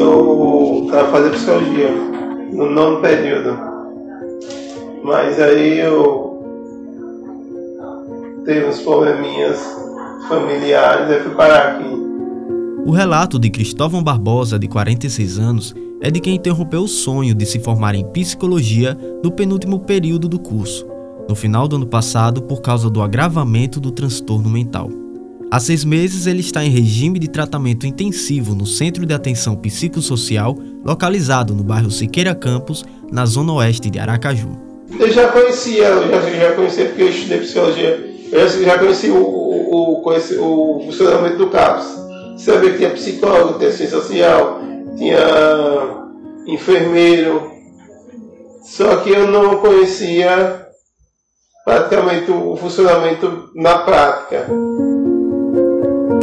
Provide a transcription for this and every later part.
eu estava fazendo psicologia no nono período. Mas aí eu teve uns probleminhas familiares e fui parar aqui. O relato de Cristóvão Barbosa, de 46 anos, é de quem interrompeu o sonho de se formar em psicologia no penúltimo período do curso, no final do ano passado, por causa do agravamento do transtorno mental. Há seis meses, ele está em regime de tratamento intensivo no Centro de Atenção Psicossocial, localizado no bairro Siqueira Campos, na zona oeste de Aracaju. Eu já conhecia, eu já, já conhecia porque eu estudei psicologia, eu já conheci o, o, o, conheci o funcionamento do CAPS. Sabia que tinha psicólogo, tinha ciência social, tinha enfermeiro, só que eu não conhecia praticamente o funcionamento na prática.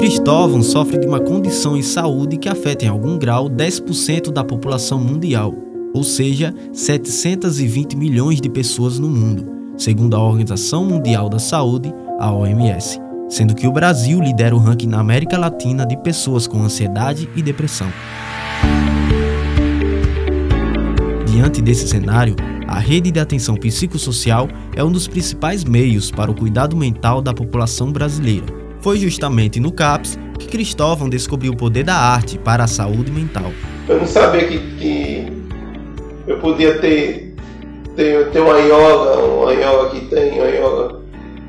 Cristóvão sofre de uma condição em saúde que afeta em algum grau 10% da população mundial, ou seja, 720 milhões de pessoas no mundo, segundo a Organização Mundial da Saúde, a OMS, sendo que o Brasil lidera o ranking na América Latina de pessoas com ansiedade e depressão. Diante desse cenário, a rede de atenção psicossocial é um dos principais meios para o cuidado mental da população brasileira foi justamente no CAPS que Cristóvão descobriu o poder da arte para a saúde mental. Eu não sabia que, que eu podia ter, ter, ter uma yoga, uma yoga que tem, uma yoga.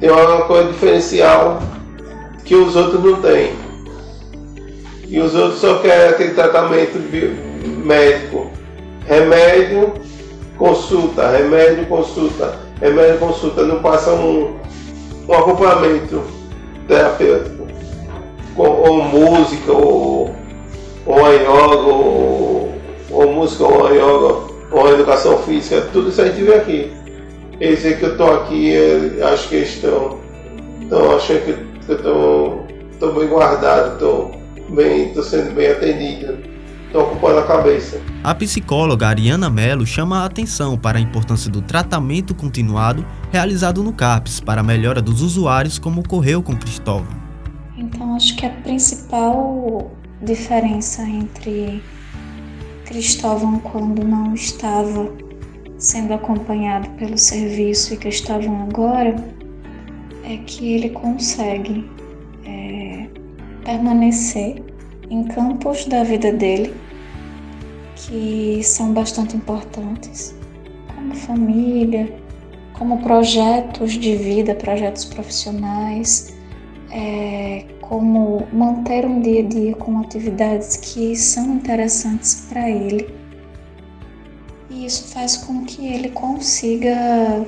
Tem uma coisa diferencial que os outros não têm. E os outros só querem aquele tratamento médico. Remédio, consulta, remédio, consulta, remédio, consulta. Não passa um, um acompanhamento terapêutico, ou música, ou, ou a yoga, ou, ou música, ou a yoga, ou a educação física, tudo isso a gente vê aqui. Eles dizem que eu estou aqui, acho que estão, estão achando que eu estou bem guardado, estou bem, estou sendo bem atendido estão ocupando a cabeça. A psicóloga Ariana Mello chama a atenção para a importância do tratamento continuado realizado no CAPS para a melhora dos usuários, como ocorreu com Cristóvão. Então, acho que a principal diferença entre Cristóvão quando não estava sendo acompanhado pelo serviço e Cristóvão agora é que ele consegue é, permanecer em campos da vida dele que são bastante importantes, como família, como projetos de vida, projetos profissionais, é, como manter um dia a dia com atividades que são interessantes para ele. E isso faz com que ele consiga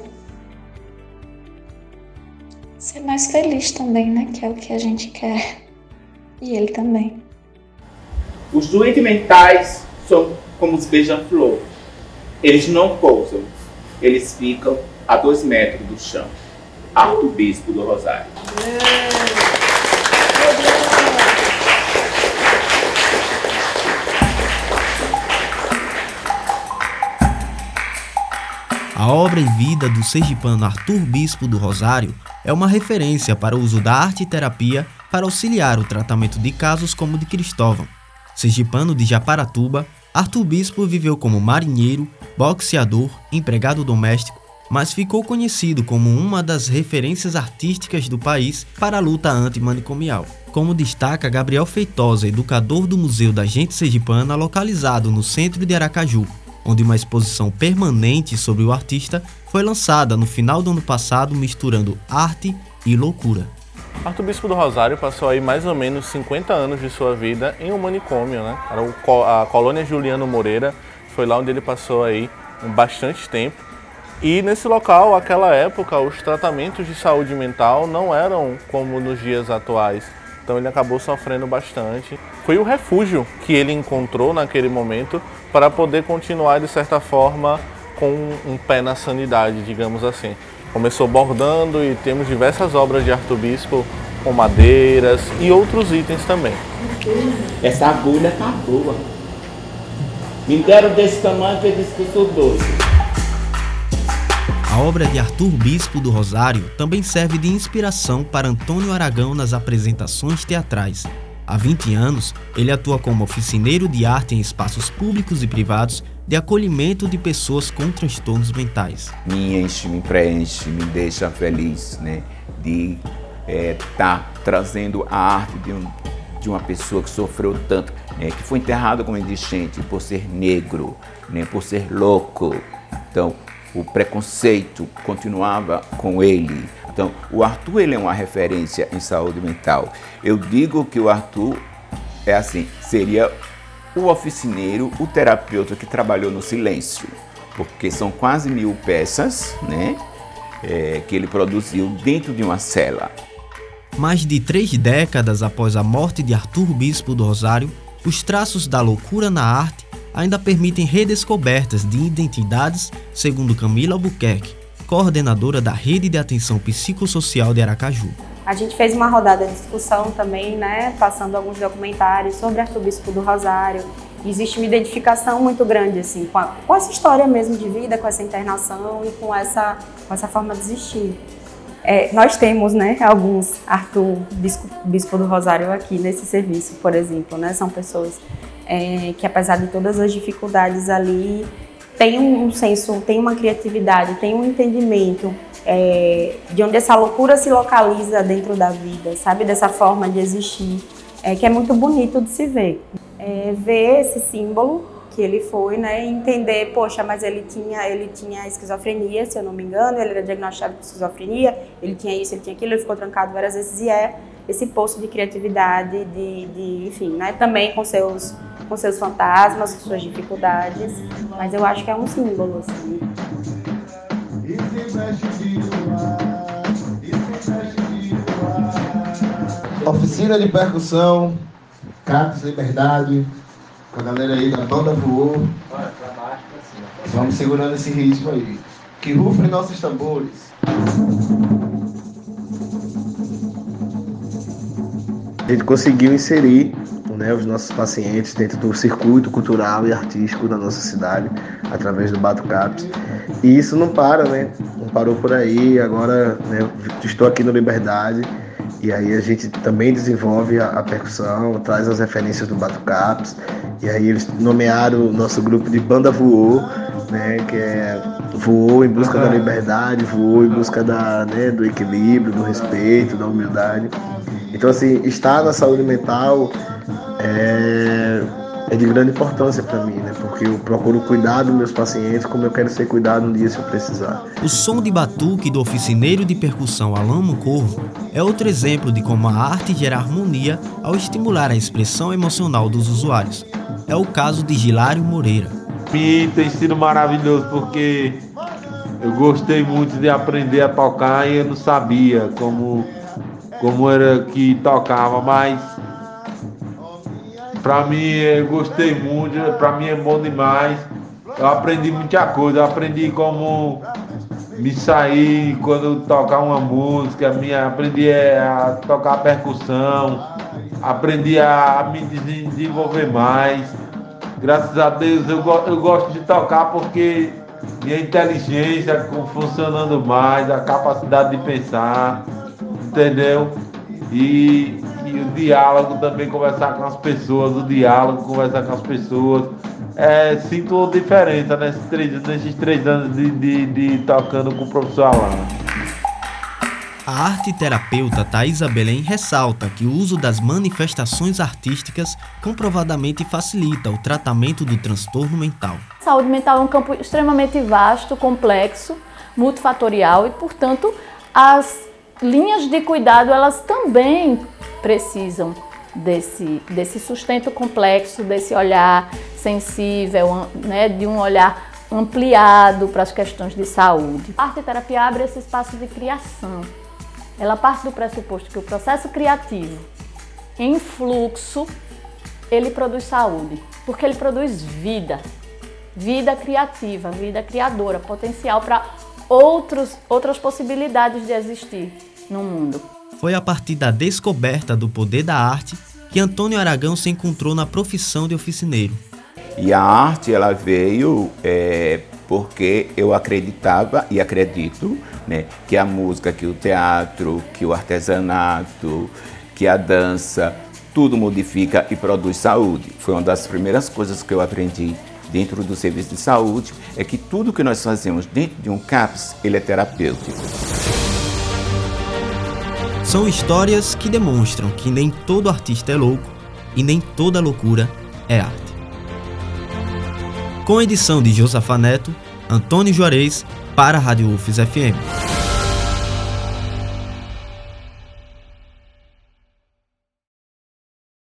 ser mais feliz também, né? Que é o que a gente quer. E ele também. Os doentes mentais são como os beija-flor. Eles não pousam, eles ficam a dois metros do chão. Arcebispo do Rosário. A obra e vida do sergipano Arthur Bispo do Rosário é uma referência para o uso da arte e terapia para auxiliar o tratamento de casos como o de Cristóvão, Sergipano de Japaratuba, Arthur Bispo viveu como marinheiro, boxeador, empregado doméstico, mas ficou conhecido como uma das referências artísticas do país para a luta antimanicomial. Como destaca Gabriel Feitosa, educador do Museu da Gente Sergipana, localizado no centro de Aracaju, onde uma exposição permanente sobre o artista foi lançada no final do ano passado, misturando arte e loucura. Arcebispo do Rosário passou aí mais ou menos 50 anos de sua vida em um manicômio, né? A colônia Juliano Moreira foi lá onde ele passou aí bastante tempo. E nesse local, aquela época, os tratamentos de saúde mental não eram como nos dias atuais. Então ele acabou sofrendo bastante. Foi o refúgio que ele encontrou naquele momento para poder continuar de certa forma com um pé na sanidade, digamos assim. Começou bordando e temos diversas obras de Arthur Bispo com madeiras e outros itens também. Essa agulha tá boa. Me deram desse tamanho que eu disse que eu sou doido. A obra de Arthur Bispo do Rosário também serve de inspiração para Antônio Aragão nas apresentações teatrais. Há 20 anos, ele atua como oficineiro de arte em espaços públicos e privados de acolhimento de pessoas com transtornos mentais. Me enche, me preenche, me deixa feliz né, de estar é, tá trazendo a arte de, um, de uma pessoa que sofreu tanto, né, que foi enterrado como indigente por ser negro, né, por ser louco. Então, o preconceito continuava com ele. Então, o Arthur ele é uma referência em saúde mental. Eu digo que o Arthur é assim, seria o oficineiro, o terapeuta que trabalhou no silêncio, porque são quase mil peças, né, é, que ele produziu dentro de uma cela. Mais de três décadas após a morte de Arthur Bispo do Rosário, os traços da loucura na arte ainda permitem redescobertas de identidades, segundo Camila Albuquerque, coordenadora da Rede de Atenção Psicossocial de Aracaju. A gente fez uma rodada de discussão também, né, passando alguns documentários sobre Arcebispo do Rosário. Existe uma identificação muito grande assim com, a, com, essa história mesmo de vida, com essa internação e com essa, com essa forma de existir. É, nós temos, né, alguns Arthur Bispo, Bispo, do Rosário aqui nesse serviço, por exemplo, né, são pessoas é, que apesar de todas as dificuldades ali, tem um senso, tem uma criatividade, tem um entendimento é, de onde essa loucura se localiza dentro da vida, sabe? Dessa forma de existir, é, que é muito bonito de se ver. É, ver esse símbolo que ele foi, né? Entender, poxa, mas ele tinha, ele tinha esquizofrenia, se eu não me engano, ele era diagnosticado com esquizofrenia, ele tinha isso, ele tinha aquilo, ele ficou trancado várias vezes e é esse poço de criatividade, de, de enfim, né? Também com seus com seus fantasmas, com suas dificuldades, mas eu acho que é um símbolo, assim. Oficina de percussão, Catos Liberdade, com a galera aí da banda voou. Vamos segurando esse ritmo aí. Que rufem nossos tambores. A gente conseguiu inserir né, os nossos pacientes dentro do circuito cultural e artístico da nossa cidade, através do Batucaps. E isso não para, né? Não parou por aí. Agora né, estou aqui no Liberdade e aí a gente também desenvolve a, a percussão, traz as referências do Batucaps. E aí eles nomearam o nosso grupo de Banda Voou, né, que é voou em busca da liberdade, voou em busca da, né, do equilíbrio, do respeito, da humildade. Então, assim, estar na saúde mental é, é de grande importância para mim, né? Porque eu procuro cuidar dos meus pacientes como eu quero ser cuidado um dia se eu precisar. O som de batuque do oficineiro de percussão Alamo Corvo é outro exemplo de como a arte gera harmonia ao estimular a expressão emocional dos usuários. É o caso de Gilário Moreira. Mim tem sido maravilhoso porque eu gostei muito de aprender a tocar e eu não sabia como, como era que tocava, mas Pra mim, eu gostei muito, pra mim é bom demais. Eu aprendi muita coisa, eu aprendi como me sair quando tocar uma música, minha, aprendi a tocar percussão, aprendi a me desenvolver mais. Graças a Deus eu, eu gosto de tocar porque minha inteligência funcionando mais, a capacidade de pensar, entendeu? E o diálogo também, conversar com as pessoas, o diálogo, conversar com as pessoas. É, sinto diferença nesses três, nesses três anos de, de, de tocando com o professor Alan. A arte terapeuta Thaisa Belém ressalta que o uso das manifestações artísticas comprovadamente facilita o tratamento do transtorno mental. Saúde mental é um campo extremamente vasto, complexo, multifatorial e, portanto, as linhas de cuidado elas também precisam desse, desse sustento complexo, desse olhar sensível, né, de um olhar ampliado para as questões de saúde. A arte terapia abre esse espaço de criação. Ela parte do pressuposto que o processo criativo em fluxo ele produz saúde, porque ele produz vida, vida criativa, vida criadora, potencial para outros outras possibilidades de existir no mundo. Foi a partir da descoberta do poder da arte que Antônio Aragão se encontrou na profissão de oficineiro. E a arte ela veio é, porque eu acreditava e acredito né, que a música, que o teatro, que o artesanato, que a dança, tudo modifica e produz saúde. Foi uma das primeiras coisas que eu aprendi dentro do serviço de saúde, é que tudo que nós fazemos dentro de um CAPS, ele é terapêutico. São histórias que demonstram que nem todo artista é louco e nem toda loucura é arte. Com edição de Josafa Neto, Antônio Juarez para a Rádio UFES FM.